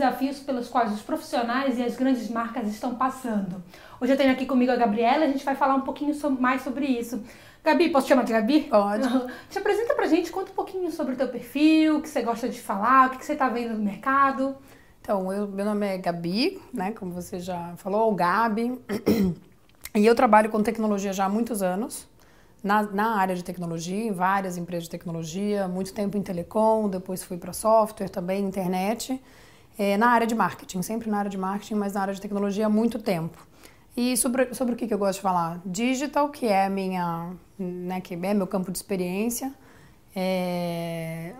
desafios pelos quais os profissionais e as grandes marcas estão passando. Hoje eu tenho aqui comigo a Gabriela, a gente vai falar um pouquinho mais sobre isso. Gabi, posso te chamar de Gabi? Pode. Te apresenta pra gente, conta um pouquinho sobre o teu perfil, o que você gosta de falar, o que você tá vendo no mercado. Então, eu, meu nome é Gabi, né, como você já falou, ou Gabi, e eu trabalho com tecnologia já há muitos anos, na, na área de tecnologia, em várias empresas de tecnologia, muito tempo em telecom, depois fui para software também, internet, é, na área de marketing, sempre na área de marketing, mas na área de tecnologia há muito tempo. E sobre, sobre o que, que eu gosto de falar? Digital, que é minha, né, que é meu campo de experiência. É,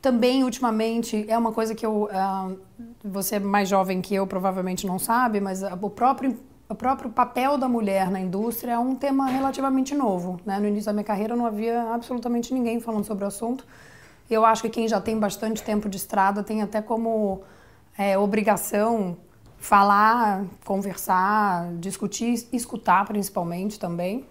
também, ultimamente, é uma coisa que eu, uh, você mais jovem que eu provavelmente não sabe, mas o próprio, o próprio papel da mulher na indústria é um tema relativamente novo. Né? No início da minha carreira não havia absolutamente ninguém falando sobre o assunto. Eu acho que quem já tem bastante tempo de estrada tem até como é, obrigação falar, conversar, discutir, escutar principalmente também.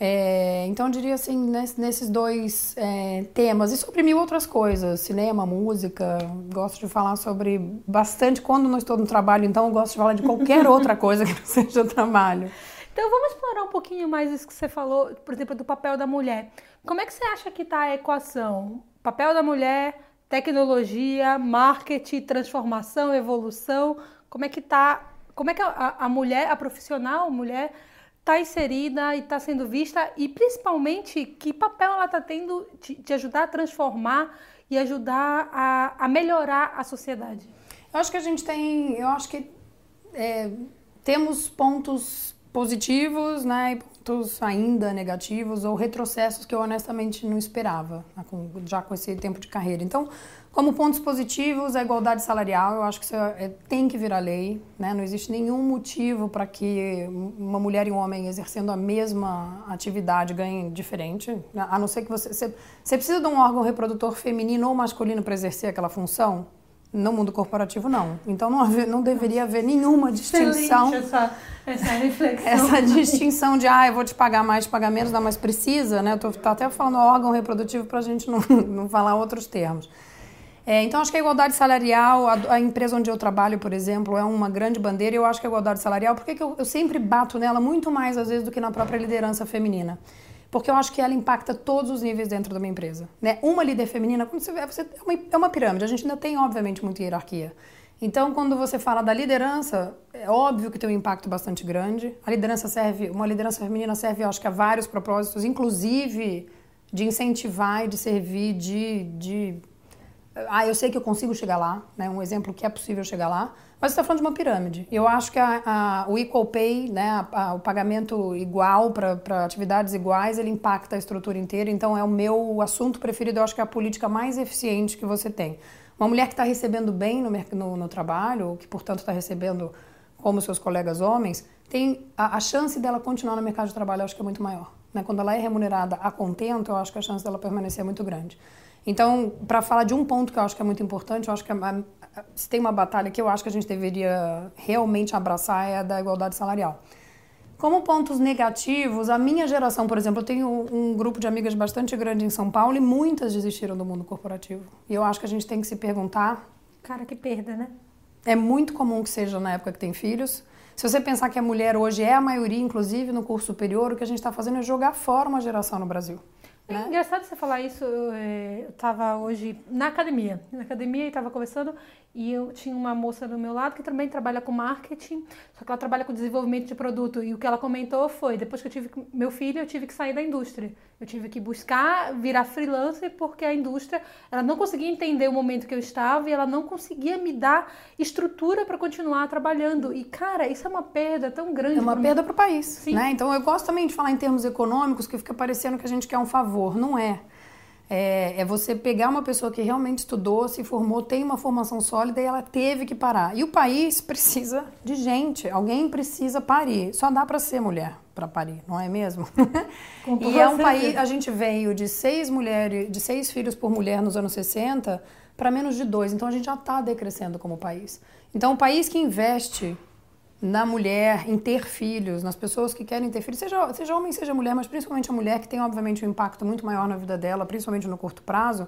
É, então eu diria assim, nesses dois é, temas e sobre mil outras coisas, cinema, música, gosto de falar sobre bastante, quando não estou no trabalho, então eu gosto de falar de qualquer outra coisa que não seja trabalho. Então vamos explorar um pouquinho mais isso que você falou, por exemplo, do papel da mulher. Como é que você acha que está a equação? Papel da mulher, tecnologia, marketing, transformação, evolução. Como é que tá? Como é que a, a mulher, a profissional, a mulher está inserida e está sendo vista e principalmente que papel ela está tendo de, de, ajudar a transformar e ajudar a, a, melhorar a sociedade? Eu acho que a gente tem, eu acho que é, temos pontos positivos, né, pontos ainda negativos ou retrocessos que eu honestamente não esperava, né, já com esse tempo de carreira. Então, como pontos positivos, a igualdade salarial, eu acho que isso é, tem que virar lei. Né? Não existe nenhum motivo para que uma mulher e um homem exercendo a mesma atividade ganhem diferente. A não ser que você. Você, você precisa de um órgão reprodutor feminino ou masculino para exercer aquela função? No mundo corporativo, não. Então, não, haver, não deveria haver nenhuma distinção. Essa, essa reflexão. Essa distinção de, ah, eu vou te pagar mais, te pagar menos, não, mas precisa, né? Eu tô, até falando órgão reprodutivo para a gente não, não falar outros termos. É, então, acho que a igualdade salarial, a, a, empresa onde eu trabalho, por exemplo, é uma grande bandeira. E eu acho que a igualdade salarial, por que eu, eu sempre bato nela muito mais, às vezes, do que na própria liderança feminina? Porque eu acho que ela impacta todos os níveis dentro da minha empresa. Né? Uma líder feminina, como você vê, você, é, uma, é uma pirâmide. A gente ainda tem, obviamente, muita hierarquia. Então, quando você fala da liderança, é óbvio que tem um impacto bastante grande. A liderança serve, uma liderança feminina serve, eu acho que a vários propósitos, inclusive de incentivar e de servir de, de ah, eu sei que eu consigo chegar lá, né? Um exemplo que é possível chegar lá, mas você está falando de uma pirâmide. Eu acho que a, a, o equal pay, né? A, o pagamento igual para atividades iguais, ele impacta a estrutura inteira. Então é o meu assunto preferido. Eu acho que é a política mais eficiente que você tem. Uma mulher que está recebendo bem no, no, no trabalho, que portanto está recebendo como seus colegas homens, tem a, a, chance dela continuar no mercado de trabalho. Eu acho que é muito maior. Né? Quando ela é remunerada a contento, eu acho que a chance dela permanecer é muito grande. Então, para falar de um ponto que eu acho que é muito importante, eu acho que a, se tem uma batalha que eu acho que a gente deveria realmente abraçar é a da igualdade salarial. Como pontos negativos, a minha geração, por exemplo, eu tenho um grupo de amigas bastante grande em São Paulo e muitas desistiram do mundo corporativo. E eu acho que a gente tem que se perguntar. Cara, que perda, né? É muito comum que seja na época que tem filhos. Se você pensar que a mulher hoje é a maioria, inclusive no curso superior, o que a gente está fazendo é jogar fora uma geração no Brasil. É né? engraçado você falar isso. Eu estava hoje na academia, na academia e estava conversando e eu tinha uma moça do meu lado que também trabalha com marketing, só que ela trabalha com desenvolvimento de produto. E o que ela comentou foi: depois que eu tive meu filho, eu tive que sair da indústria. Eu tive que buscar virar freelancer porque a indústria ela não conseguia entender o momento que eu estava e ela não conseguia me dar estrutura para continuar trabalhando. E cara, isso é uma perda tão grande. É uma perda para o país, Sim. né? Então eu gosto também de falar em termos econômicos que fica parecendo que a gente quer um favor. Não é. É, é, você pegar uma pessoa que realmente estudou, se formou, tem uma formação sólida e ela teve que parar. E o país precisa de gente, alguém precisa parir. Só dá para ser mulher para parir, não é mesmo? e é um país, a gente veio de seis mulheres, de seis filhos por mulher nos anos 60 para menos de dois. Então a gente já está decrescendo como país. Então o país que investe na mulher, em ter filhos, nas pessoas que querem ter filhos, seja, seja homem, seja mulher, mas principalmente a mulher, que tem obviamente um impacto muito maior na vida dela, principalmente no curto prazo,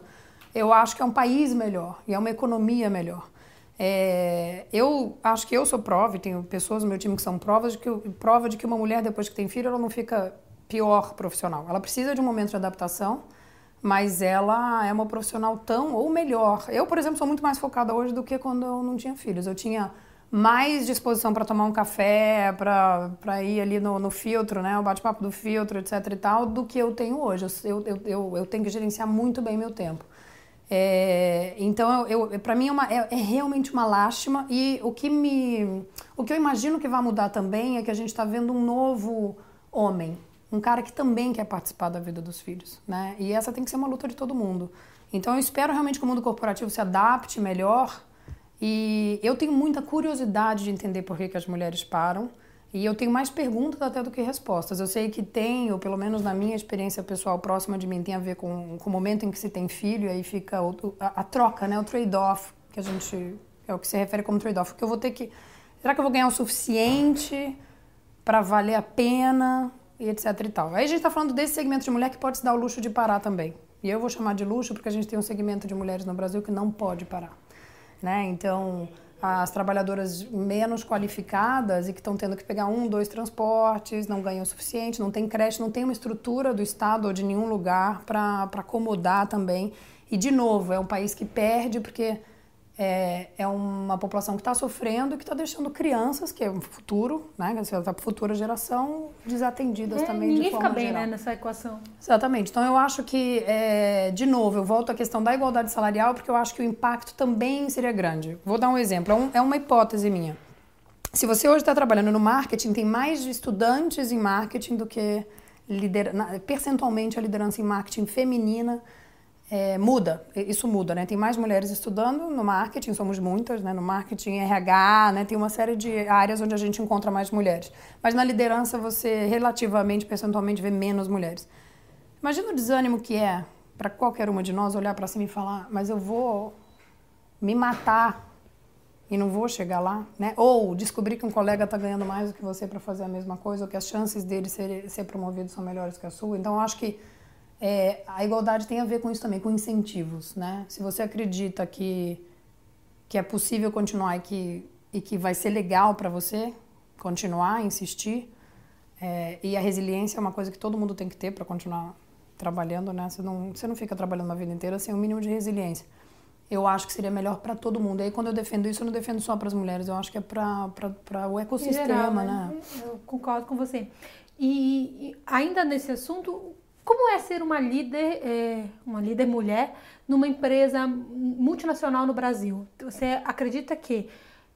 eu acho que é um país melhor e é uma economia melhor. É, eu acho que eu sou prova, e tenho pessoas no meu time que são provas de que, prova de que uma mulher, depois que tem filho, ela não fica pior profissional. Ela precisa de um momento de adaptação, mas ela é uma profissional tão ou melhor. Eu, por exemplo, sou muito mais focada hoje do que quando eu não tinha filhos. Eu tinha mais disposição para tomar um café, para ir ali no, no filtro, né, o bate-papo do filtro, etc e tal, do que eu tenho hoje. Eu, eu, eu, eu tenho que gerenciar muito bem meu tempo. É, então, eu, eu para mim é, uma, é, é, realmente uma lástima e o que me, o que eu imagino que vai mudar também é que a gente está vendo um novo homem, um cara que também quer participar da vida dos filhos, né? E essa tem que ser uma luta de todo mundo. Então, eu espero realmente que o mundo corporativo se adapte melhor e eu tenho muita curiosidade de entender por que, que as mulheres param. E eu tenho mais perguntas até do que respostas. Eu sei que tem, ou pelo menos na minha experiência pessoal próxima de mim, tem a ver com, com o momento em que se tem filho, e aí fica a, a, troca, né? o trade-off, que a gente. é o que se refere como trade-off. Que eu vou ter que. Será que eu vou ganhar o suficiente para valer a pena? E etc e tal. Aí a gente está falando desse segmento de mulher que pode se dar o luxo de parar também. E eu vou chamar de luxo porque a gente tem um segmento de mulheres no Brasil que não pode parar. Né? Então, as trabalhadoras menos qualificadas e que estão tendo que pegar um, dois transportes, não ganham o suficiente, não tem creche, não tem uma estrutura do Estado ou de nenhum lugar para acomodar também. E, de novo, é um país que perde porque é, é uma população que está sofrendo e que está deixando crianças, que é o futuro, né, para a futura geração, desatendidas é, também ninguém de forma fica bem geral. Né, nessa equação. Exatamente. Então eu acho que, é, de novo, eu volto à questão da igualdade salarial, porque eu acho que o impacto também seria grande. Vou dar um exemplo, é, um, é uma hipótese minha. Se você hoje está trabalhando no marketing, tem mais estudantes em marketing do que lider... percentualmente a liderança em marketing feminina é, muda, isso muda, né? Tem mais mulheres estudando no marketing, somos muitas, né? No marketing, RH, né? Tem uma série de áreas onde a gente encontra mais mulheres. Mas na liderança você relativamente, percentualmente, vê menos mulheres. Imagina o desânimo que é para qualquer uma de nós olhar para cima e falar, mas eu vou me matar e não vou chegar lá, né? Ou descobrir que um colega está ganhando mais do que você para fazer a mesma coisa, ou que as chances dele ser, ser promovido são melhores que a sua. Então, acho que é, a igualdade tem a ver com isso também, com incentivos, né? Se você acredita que, que é possível continuar e que, e que vai ser legal para você continuar, insistir, é, e a resiliência é uma coisa que todo mundo tem que ter para continuar trabalhando, né? Você não, você não fica trabalhando uma vida inteira sem um mínimo de resiliência. Eu acho que seria melhor para todo mundo. E aí, quando eu defendo isso, eu não defendo só para as mulheres, eu acho que é para o ecossistema, geral, né? né? Eu concordo com você. E ainda nesse assunto, como é ser uma líder, é, uma líder mulher numa empresa multinacional no Brasil? Você acredita que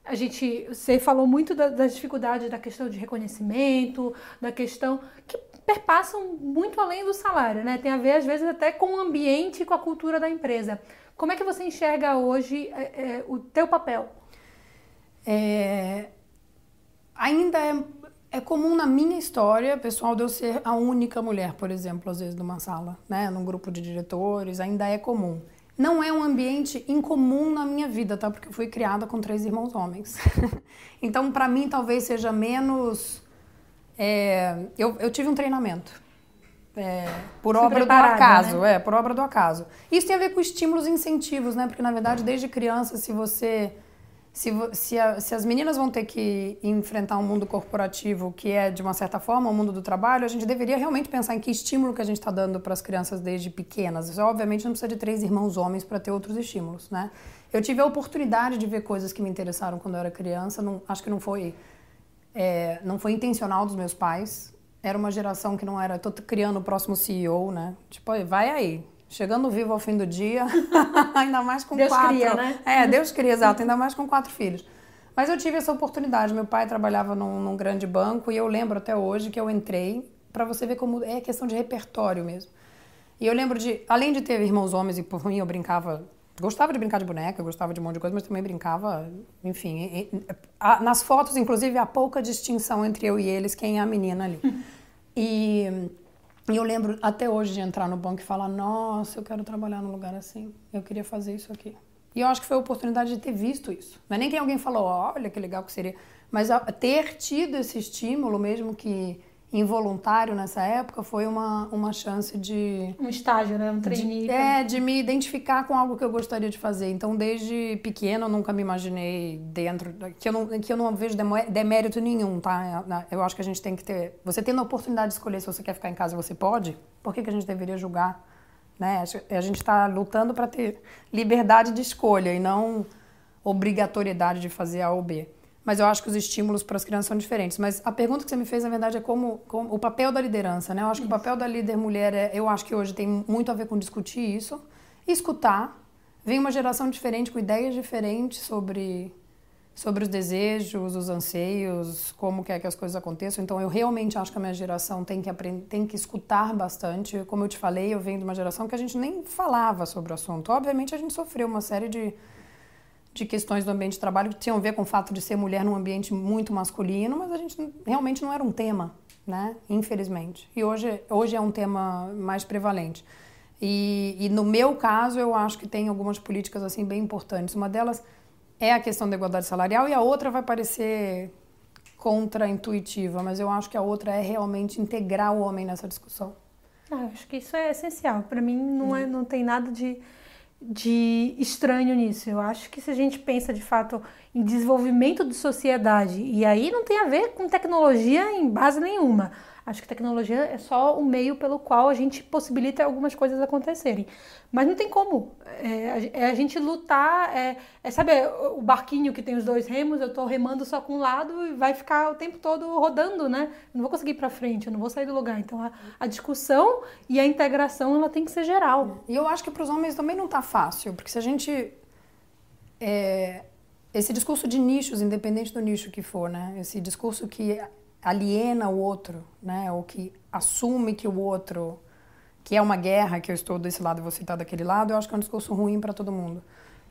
a gente, você falou muito da, das dificuldades da questão de reconhecimento, da questão que perpassam muito além do salário, né? Tem a ver às vezes até com o ambiente e com a cultura da empresa. Como é que você enxerga hoje é, é, o teu papel? É, ainda é é comum na minha história, pessoal, de eu ser a única mulher, por exemplo, às vezes numa sala, né, num grupo de diretores, ainda é comum. Não é um ambiente incomum na minha vida, tá? Porque eu fui criada com três irmãos homens. então, para mim, talvez seja menos. É, eu, eu tive um treinamento. É, por Se obra do acaso, né? é, por obra do acaso. Isso tem a ver com estímulos e incentivos, né? Porque, na verdade, desde criança, se você se, se, a, se, as meninas vão ter que enfrentar um mundo corporativo que é, de uma certa forma, o um mundo do trabalho, a gente deveria realmente pensar em que estímulo que a gente está dando para as crianças desde pequenas. Obviamente não precisa de três irmãos homens para ter outros estímulos, né? Eu tive a oportunidade de ver coisas que me interessaram quando eu era criança. Não, acho que não foi, é, não foi intencional dos meus pais. Era uma geração que não era... Estou criando o próximo CEO, né? Tipo, vai aí, Chegando vivo ao fim do dia, ainda mais com Deus quatro. Cria, né? É, Deus cria, exato, ainda mais com quatro filhos. Mas eu tive essa oportunidade. Meu pai trabalhava num, num grande banco e eu lembro até hoje que eu entrei para você ver como é questão de repertório mesmo. E eu lembro de, além de ter irmãos homens e por mim eu brincava, gostava de brincar de boneca, gostava de um monte de coisa, mas também brincava, enfim, e, a, nas fotos inclusive há pouca distinção entre eu e eles, quem é a menina ali. e e eu lembro até hoje de entrar no banco e falar: Nossa, eu quero trabalhar num lugar assim. Eu queria fazer isso aqui. E eu acho que foi a oportunidade de ter visto isso. Não é nem que alguém falou: Olha que legal que seria. Mas ter tido esse estímulo, mesmo que involuntário nessa época foi uma, uma chance de. Um estágio, né? Um trainee. De, é, de me identificar com algo que eu gostaria de fazer. Então, desde pequena, eu nunca me imaginei dentro. Que eu não, que eu não vejo demérito nenhum, tá? Eu acho que a gente tem que ter. Você tendo a oportunidade de escolher se você quer ficar em casa, você pode. Por que, que a gente deveria julgar? Né? A gente está lutando para ter liberdade de escolha e não obrigatoriedade de fazer A ou B mas eu acho que os estímulos para as crianças são diferentes. Mas a pergunta que você me fez, na verdade, é como, como o papel da liderança, né? Eu acho que o papel da líder mulher, é, eu acho que hoje tem muito a ver com discutir isso, escutar. Vem uma geração diferente, com ideias diferentes sobre, sobre os desejos, os anseios, como quer que as coisas aconteçam. Então, eu realmente acho que a minha geração tem que aprender, tem que escutar bastante. Como eu te falei, eu venho de uma geração que a gente nem falava sobre o assunto. Obviamente, a gente sofreu uma série de de questões do ambiente de trabalho que tinham a ver com o fato de ser mulher num ambiente muito masculino, mas a gente realmente não era um tema, né? Infelizmente. E hoje, hoje é um tema mais prevalente. E, e no meu caso, eu acho que tem algumas políticas assim bem importantes. Uma delas é a questão da igualdade salarial e a outra vai parecer contra-intuitiva, mas eu acho que a outra é realmente integrar o homem nessa discussão. Ah, acho que isso é essencial. Para mim, não, é, não tem nada de de estranho nisso. Eu acho que se a gente pensa de fato em desenvolvimento de sociedade, e aí não tem a ver com tecnologia em base nenhuma. Acho que tecnologia é só o meio pelo qual a gente possibilita algumas coisas acontecerem. Mas não tem como. É, é a gente lutar. É, é, sabe o barquinho que tem os dois remos? Eu estou remando só com um lado e vai ficar o tempo todo rodando, né? Eu não vou conseguir ir para frente, eu não vou sair do lugar. Então a, a, discussão e a integração ela tem que ser geral. E eu acho que para os homens também não está fácil, porque se a gente. É, esse discurso de nichos, independente do nicho que for, né? Esse discurso que aliena o outro, né? Ou que assume que o outro, que é uma guerra, que eu estou desse lado e você está daquele lado, eu acho que é um discurso ruim para todo mundo.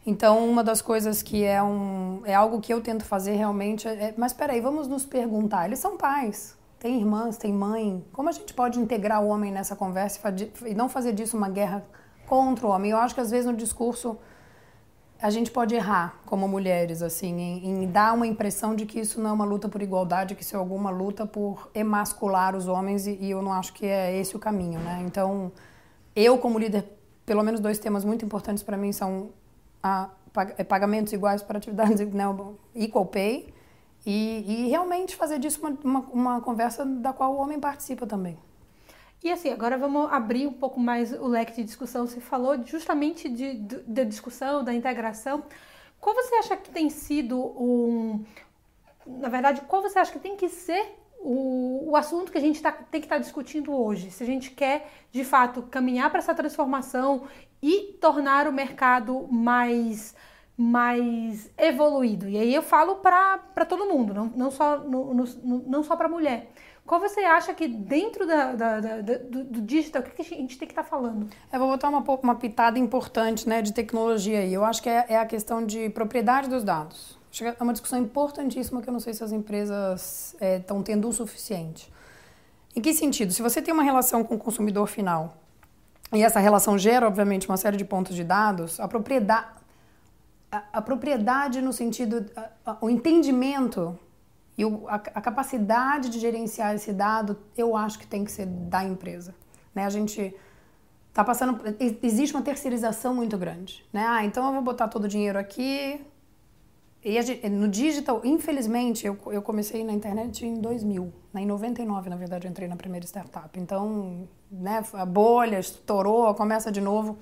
Então, uma das coisas que é um é algo que eu tento fazer realmente é, é mas espera aí, vamos nos perguntar, eles são pais, têm irmãs, têm mãe, como a gente pode integrar o homem nessa conversa e não fazer disso uma guerra contra o homem? Eu acho que às vezes no discurso a gente pode errar como mulheres, assim, em, em, dar uma impressão de que isso não é uma luta por igualdade, que isso é alguma luta por emascular os homens e, e eu não acho que é esse o caminho, né? Então, eu como líder, pelo menos dois temas muito importantes para mim são a, é, pagamentos iguais para atividades, né, equal pay, e, e realmente fazer disso uma, uma, uma conversa da qual o homem participa também. E assim, agora vamos abrir um pouco mais o leque de discussão. Você falou justamente de, de, da discussão, da integração. Qual você acha que tem sido um. Na verdade, qual você acha que tem que ser o, o assunto que a gente tá, tem que estar tá discutindo hoje? Se a gente quer, de fato, caminhar para essa transformação e tornar o mercado mais mais evoluído. E aí eu falo para todo mundo, não, não só, no, no, não só para mulher. Qual você acha que dentro da, da, da, do, do, digital, o que, a gente tem que estar tá falando? Eu vou botar uma, uma pitada importante né, de tecnologia aí. Eu acho que é, é a questão de propriedade dos dados. É uma discussão importantíssima que eu não sei se as empresas estão é, tendo o suficiente. Em que sentido? Se você tem uma relação com o consumidor final e essa relação gera, obviamente, uma série de pontos de dados, a propriedade, a, a propriedade no sentido, a, a, o entendimento e o, a, a, capacidade de gerenciar esse dado, eu acho que tem que ser da empresa. Né? A gente está passando. Existe uma terceirização muito grande. Né? Ah, então eu vou botar todo o dinheiro aqui. E gente, no digital, infelizmente, eu, eu comecei na internet em 2000. Né? Em 99, na verdade, eu entrei na primeira startup. Então, né, a bolha estourou, começa de novo.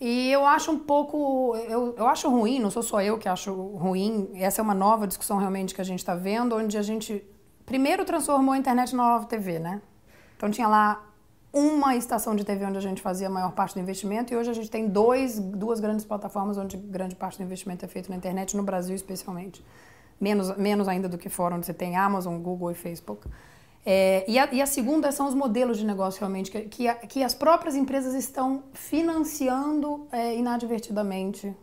E eu acho um pouco. Eu, eu acho ruim, não sou só eu que acho ruim. Essa é uma nova discussão realmente que a gente está vendo, onde a gente primeiro transformou a internet na nova TV, né? Então tinha lá uma estação de TV onde a gente fazia a maior parte do investimento e hoje a gente tem dois, duas grandes plataformas onde grande parte do investimento é feito na internet, no Brasil especialmente. Menos, menos ainda do que fora, onde você tem Amazon, Google e Facebook. É, e, a, e, a, segunda são os modelos de negócio realmente, que, que, a, que as próprias empresas estão financiando é, inadvertidamente,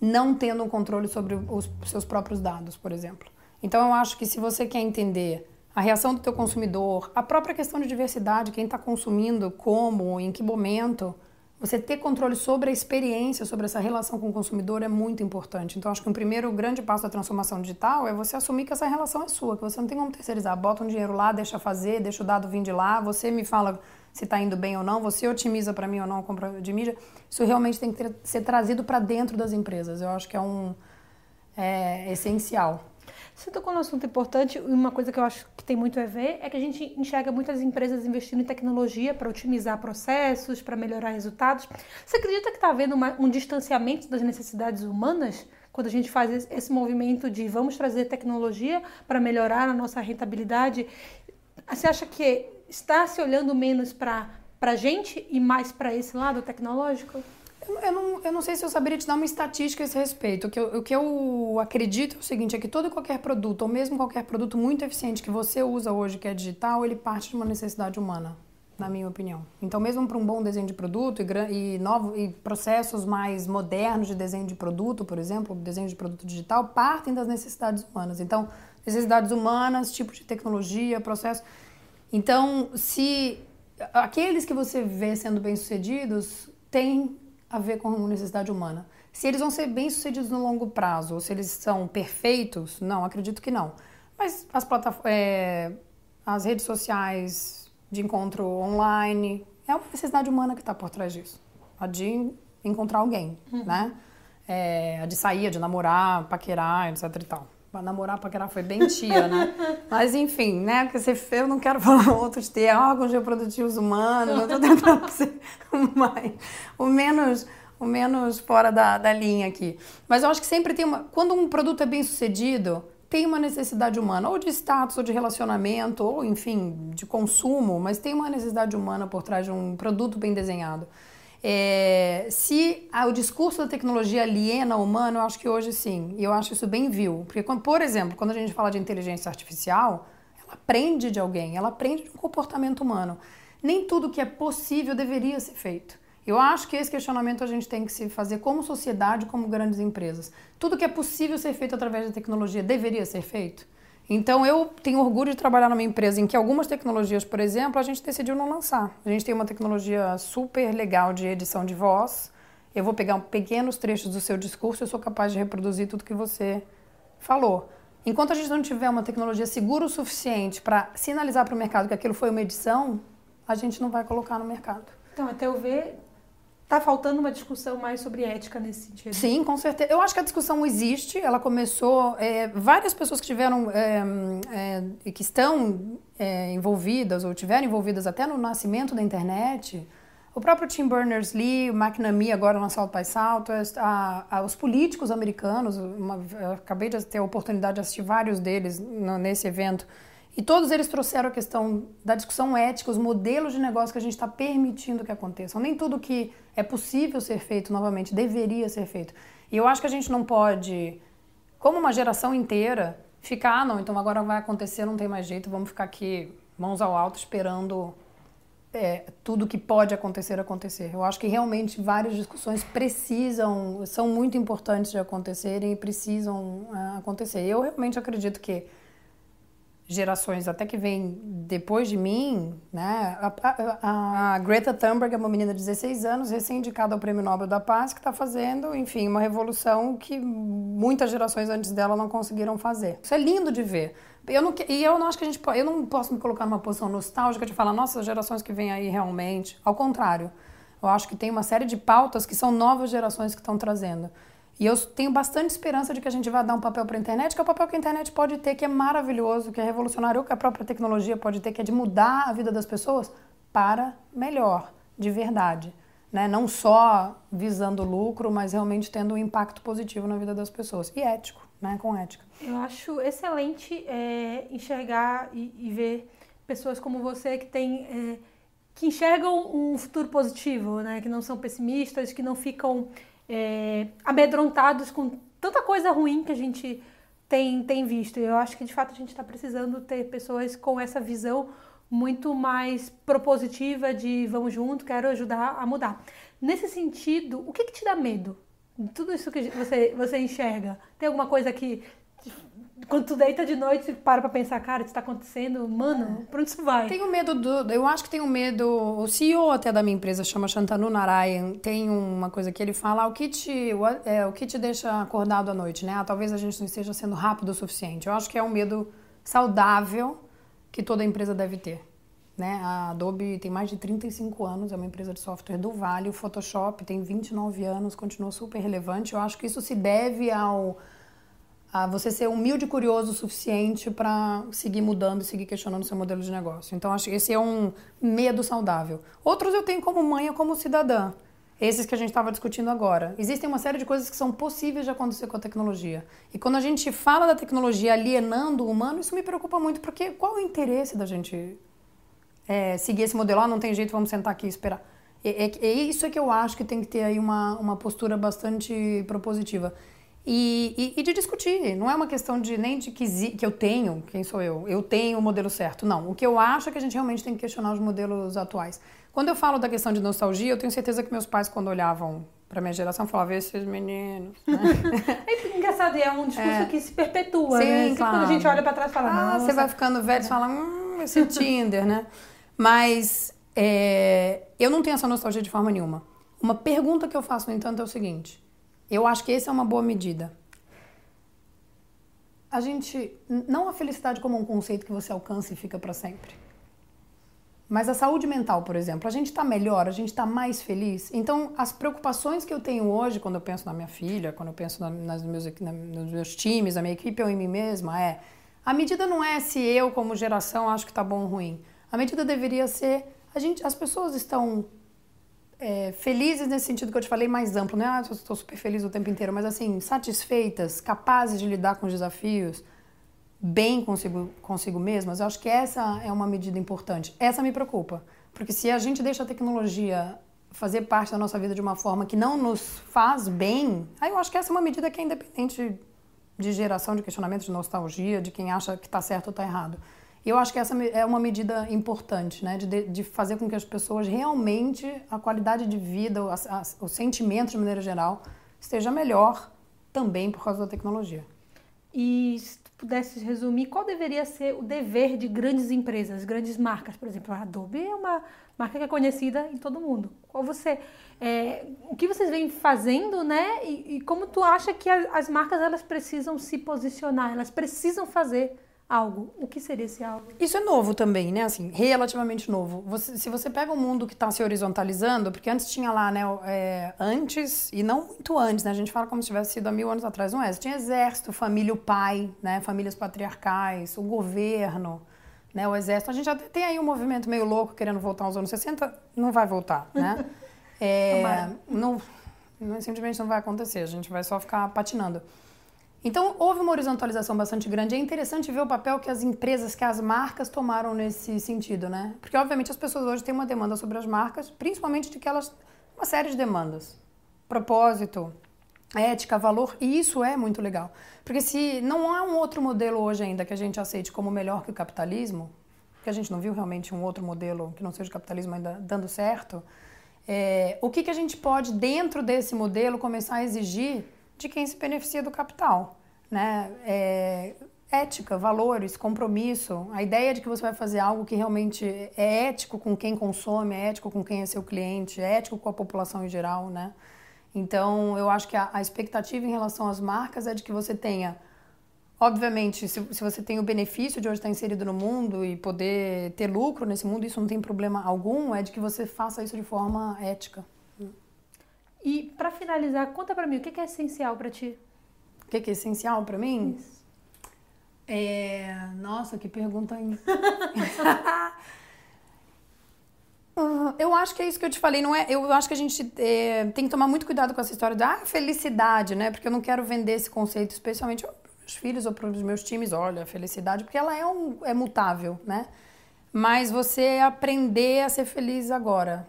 não tendo um controle sobre os seus próprios dados, por exemplo. Então eu acho que se você quer entender a reação do teu consumidor, a própria questão de diversidade, quem está consumindo, como, em que momento, você ter controle sobre a experiência, sobre essa relação com o consumidor é muito importante. Então, acho que o primeiro grande passo da transformação digital é você assumir que essa relação é sua, que você não tem como terceirizar. Bota um dinheiro lá, deixa fazer, deixa o dado vir de lá, você me fala se está indo bem ou não, você otimiza para mim ou não a compra de mídia. Isso realmente tem que ter, ser trazido para dentro das empresas. Eu acho que é um é, essencial. Você tocou num assunto importante, uma coisa que eu acho que tem muito a ver é que a gente enxerga muitas empresas investindo em tecnologia para otimizar processos, para melhorar resultados. Você acredita que está havendo uma, um distanciamento das necessidades humanas quando a gente faz esse movimento de vamos trazer tecnologia para melhorar a nossa rentabilidade? Você acha que está se olhando menos para a gente e mais para esse lado tecnológico? Eu não, eu não sei se eu saberia te dar uma estatística a esse respeito. O que, eu, o que eu acredito é o seguinte, é que todo qualquer produto, ou mesmo qualquer produto muito eficiente que você usa hoje, que é digital, ele parte de uma necessidade humana, na minha opinião. Então, mesmo para um bom desenho de produto e, e, novo, e processos mais modernos de desenho de produto, por exemplo, desenho de produto digital, partem das necessidades humanas. Então, necessidades humanas, tipo de tecnologia, processo... Então, se aqueles que você vê sendo bem-sucedidos têm a ver com necessidade humana. Se eles vão ser bem-sucedidos no longo prazo, ou se eles são perfeitos, não, acredito que não. Mas as plataformas, é, as redes sociais de encontro online, é uma necessidade humana que está por trás disso. A de encontrar alguém, uhum. né? É, a de sair, a de namorar, paquerar, etc e tal. Pra namorar, paquerar foi bem tia, né? Mas enfim, né? Porque você, eu não quero falar outros termos, órgãos reprodutivos humanos, eu tô tentando ser mais, o menos o menos fora da, da linha aqui. Mas eu acho que sempre tem uma. Quando um produto é bem sucedido, tem uma necessidade humana, ou de status, ou de relacionamento, ou enfim, de consumo, mas tem uma necessidade humana por trás de um produto bem desenhado. É, se o discurso da tecnologia aliena o humano, eu acho que hoje sim. E eu acho isso bem vil. Porque, por exemplo, quando a gente fala de inteligência artificial, ela aprende de alguém, ela aprende de um comportamento humano. Nem tudo que é possível deveria ser feito. Eu acho que esse questionamento a gente tem que se fazer como sociedade, como grandes empresas. Tudo que é possível ser feito através da tecnologia deveria ser feito? Então eu tenho orgulho de trabalhar numa empresa em que algumas tecnologias, por exemplo, a gente decidiu não lançar. A gente tem uma tecnologia super legal de edição de voz. Eu vou pegar pequenos trechos do seu discurso eu sou capaz de reproduzir tudo que você falou. Enquanto a gente não tiver uma tecnologia segura o suficiente para sinalizar para o mercado que aquilo foi uma edição, a gente não vai colocar no mercado. Então, até eu ver, Está faltando uma discussão mais sobre ética nesse sentido. Sim, com certeza. Eu acho que a discussão existe. Ela começou. É, várias pessoas que tiveram é, é, que estão é, envolvidas ou tiveram envolvidas até no nascimento da internet. O próprio Tim Berners-Lee, o McNamee agora no Assalto Pai Salto, a, a, os políticos americanos. Uma, acabei de ter a oportunidade de assistir vários deles no, nesse evento e todos eles trouxeram a questão da discussão ética, os modelos de negócio que a gente está permitindo que aconteçam. Nem tudo que é possível ser feito novamente deveria ser feito. E eu acho que a gente não pode, como uma geração inteira, ficar, ah, não, então agora vai acontecer, não tem mais jeito, vamos ficar aqui mãos ao alto esperando é, tudo que pode acontecer acontecer. Eu acho que realmente várias discussões precisam, são muito importantes de acontecerem e precisam uh, acontecer. Eu realmente acredito que gerações até que vêm depois de mim, né? A, a, a, Greta Thunberg é uma menina de 16 anos, recém-indicada ao Prêmio Nobel da Paz, que está fazendo, enfim, uma revolução que muitas gerações antes dela não conseguiram fazer. Isso é lindo de ver. Eu não, e eu não acho que a gente eu não posso me colocar numa posição nostálgica de falar, nossa, gerações que vêm aí realmente. Ao contrário, eu acho que tem uma série de pautas que são novas gerações que estão trazendo. E eu tenho bastante esperança de que a gente vai dar um papel para a internet, que é o papel que a internet pode ter, que é maravilhoso, que é revolucionário, ou que a própria tecnologia pode ter, que é de mudar a vida das pessoas para melhor, de verdade. Né? Não só visando lucro, mas realmente tendo um impacto positivo na vida das pessoas. E ético, né? com ética. Eu acho excelente é, enxergar e, e, ver pessoas como você que tem. É, que enxergam um futuro positivo, né? que não são pessimistas, que não ficam é, amedrontados com tanta coisa ruim que a gente tem, tem visto. Eu acho que de fato a gente está precisando ter pessoas com essa visão muito mais propositiva de vamos junto, quero ajudar a mudar. Nesse sentido, o que, que te dá medo? Tudo isso que você, você enxerga. Tem alguma coisa que quando tu deita de noite e para pra pensar, cara, isso tá acontecendo, mano, é. pra onde isso vai? Tenho medo do. Eu acho que tenho medo. O CEO até da minha empresa chama Shantanu Narayan. Tem uma coisa que ele fala: o que te, o, é, o que te deixa acordado à noite, né? Ah, talvez a gente não esteja sendo rápido o suficiente. Eu acho que é um medo saudável que toda empresa deve ter. Né? A Adobe tem mais de 35 anos, é uma empresa de software do Vale. O Photoshop tem 29 anos, continua super relevante. Eu acho que isso se deve ao a você ser humilde e curioso o suficiente para seguir mudando e seguir questionando seu modelo de negócio. Então, acho que esse é um medo saudável. Outros eu tenho como mãe ou como cidadã. Esses que a gente estava discutindo agora. Existem uma série de coisas que são possíveis de acontecer com a tecnologia. E quando a gente fala da tecnologia alienando o humano, isso me preocupa muito, porque qual o interesse da gente é, seguir esse modelo? Ah, não tem jeito, vamos sentar aqui e esperar. É, é, é isso é que eu acho que tem que ter aí uma, uma postura bastante propositiva. E, e, e, de discutir. Não é uma questão de nem de que, que eu tenho, quem sou eu, eu tenho o modelo certo. Não. O que eu acho é que a gente realmente tem que questionar os modelos atuais. Quando eu falo da questão de nostalgia, eu tenho certeza que meus pais, quando olhavam para minha geração, falavam: esses meninos. Né? é engraçado, é um discurso é. que se perpetua, Sim, né? Claro. Quando a gente olha para trás e fala: ah, você vai ficando velho e fala: hum, esse Tinder, né? Mas é, eu não tenho essa nostalgia de forma nenhuma. Uma pergunta que eu faço, no entanto, é o seguinte eu acho que essa é uma boa medida. A gente. Não a felicidade como um conceito que você alcança e fica para sempre. Mas a saúde mental, por exemplo, a gente está melhor, a gente está mais feliz. Então, as preocupações que eu tenho hoje, quando eu penso na minha filha, quando eu penso na, nas meus, na, nos meus times, na minha equipe ou em mim mesma, é: a medida não é se eu, como geração, acho que está bom ou ruim. A medida deveria ser: a gente, as pessoas estão é, felizes nesse sentido que eu te falei, mais amplo. Não é, ah, estou super feliz o tempo inteiro, mas assim, satisfeitas, capazes de lidar com os desafios, bem consigo, consigo mesmas. Eu acho que essa é uma medida importante. Essa me preocupa, porque se a gente deixa a tecnologia fazer parte da nossa vida de uma forma que não nos faz bem, aí eu acho que essa é uma medida que é independente de geração de questionamento, de nostalgia, de quem acha que está certo ou está errado. E eu acho que essa é uma medida importante, né? De, de fazer com que as pessoas realmente, a qualidade de vida, o, a, o sentimento de maneira geral, esteja melhor também por causa da tecnologia. E se tu pudesse resumir, qual deveria ser o dever de grandes empresas, grandes marcas? Por exemplo, a Adobe é uma marca que é conhecida em todo mundo. Qual você, é, o que vocês vêm fazendo, né? E, e como tu acha que as marcas elas precisam se posicionar, elas precisam fazer algo. O que seria esse algo? Isso é novo também, né? Assim, relativamente novo. Você, se você pega um mundo que está se horizontalizando, porque antes tinha lá, né? É, antes, e não muito antes, né? A gente fala como se tivesse sido há mil anos atrás, não é? Tinha exército, família, o pai, né? Famílias patriarcais, o governo, né? O exército. A gente já tem aí um movimento meio louco querendo voltar aos anos 60. Não vai voltar, né? é, não, não, simplesmente não vai acontecer. A gente vai só ficar patinando. Então, houve uma horizontalização bastante grande. É interessante ver o papel que as empresas, que as marcas tomaram nesse sentido, né? Porque, obviamente, as pessoas hoje têm uma demanda sobre as marcas, principalmente de que elas. uma série de demandas. Propósito, ética, valor, e isso é muito legal. Porque se não há um outro modelo hoje ainda que a gente aceite como melhor que o capitalismo, que a gente não viu realmente um outro modelo que não seja o capitalismo ainda dando certo, é, o que, que a gente pode, dentro desse modelo, começar a exigir de quem se beneficia do capital, né? É, ética, valores, compromisso, a ideia de que você vai fazer algo que realmente é ético com quem consome, é ético com quem é seu cliente, é ético com a população em geral, né? Então, eu acho que a, a expectativa em relação às marcas é de que você tenha, obviamente, se, se você tem o benefício de hoje estar inserido no mundo e poder ter lucro nesse mundo, isso não tem problema algum, é de que você faça isso de forma ética. E para finalizar, conta para mim o que é essencial para ti? O que é essencial para mim? Isso. É... Nossa, que pergunta aí. eu acho que é isso que eu te falei, não é? Eu acho que a gente é, tem que tomar muito cuidado com essa história da ah, felicidade, né? Porque eu não quero vender esse conceito, especialmente para meus filhos ou para os meus times. Olha, felicidade, porque ela é, um, é mutável, né? Mas você aprender a ser feliz agora,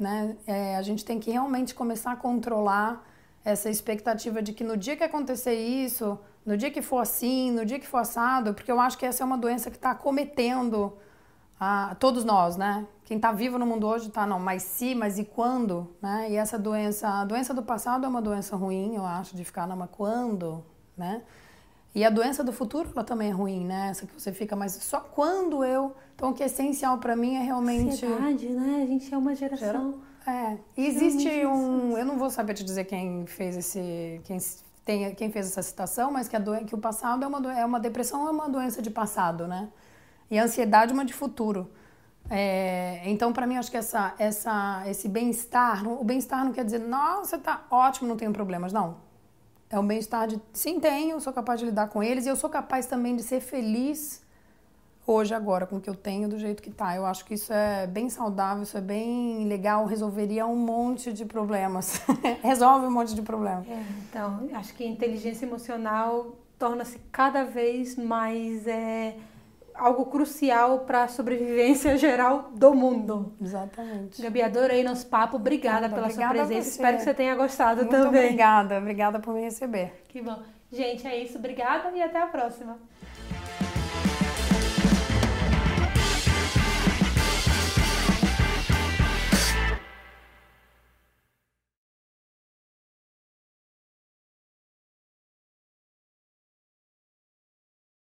né? É, a gente tem que realmente começar a controlar essa expectativa de que no dia que acontecer isso, no dia que for assim, no dia que for assado, porque eu acho que essa é uma doença que está cometendo a todos nós, né? Quem está vivo no mundo hoje está, não, mas se, mas e quando, né? E essa doença, a doença do passado é uma doença ruim, eu acho, de ficar, não, mas quando, né? E a doença do futuro, ela também é ruim, né? Essa que você fica, mas só quando eu. Então, o que é essencial para mim é realmente. Ansiedade, né? A gente é uma geração. É. E existe um. Eu não vou saber te dizer quem fez esse. Quem, tem, quem fez essa citação, mas que, a do, que o passado é uma, é uma depressão, é uma doença de passado, né? E a ansiedade é uma de futuro. É, então, para mim, acho que essa, essa, esse bem-estar, o bem-estar não quer dizer, nossa, tá ótimo, não tenho problemas. Não. É um bem-estar de, sim, tenho, sou capaz de lidar com eles e eu sou capaz também de ser feliz hoje, agora, com o que eu tenho, do jeito que tá. Eu acho que isso é bem saudável, isso é bem legal, resolveria um monte de problemas. Resolve um monte de problemas. É, então, acho que a inteligência emocional torna-se cada vez mais. É algo crucial para a sobrevivência geral do mundo. Exatamente. Gabi, adorei nosso papo. Obrigada pela obrigada sua presença. Espero que você tenha gostado Muito também. Obrigada, obrigada por me receber. Que bom. Gente, é isso. Obrigada e até a próxima.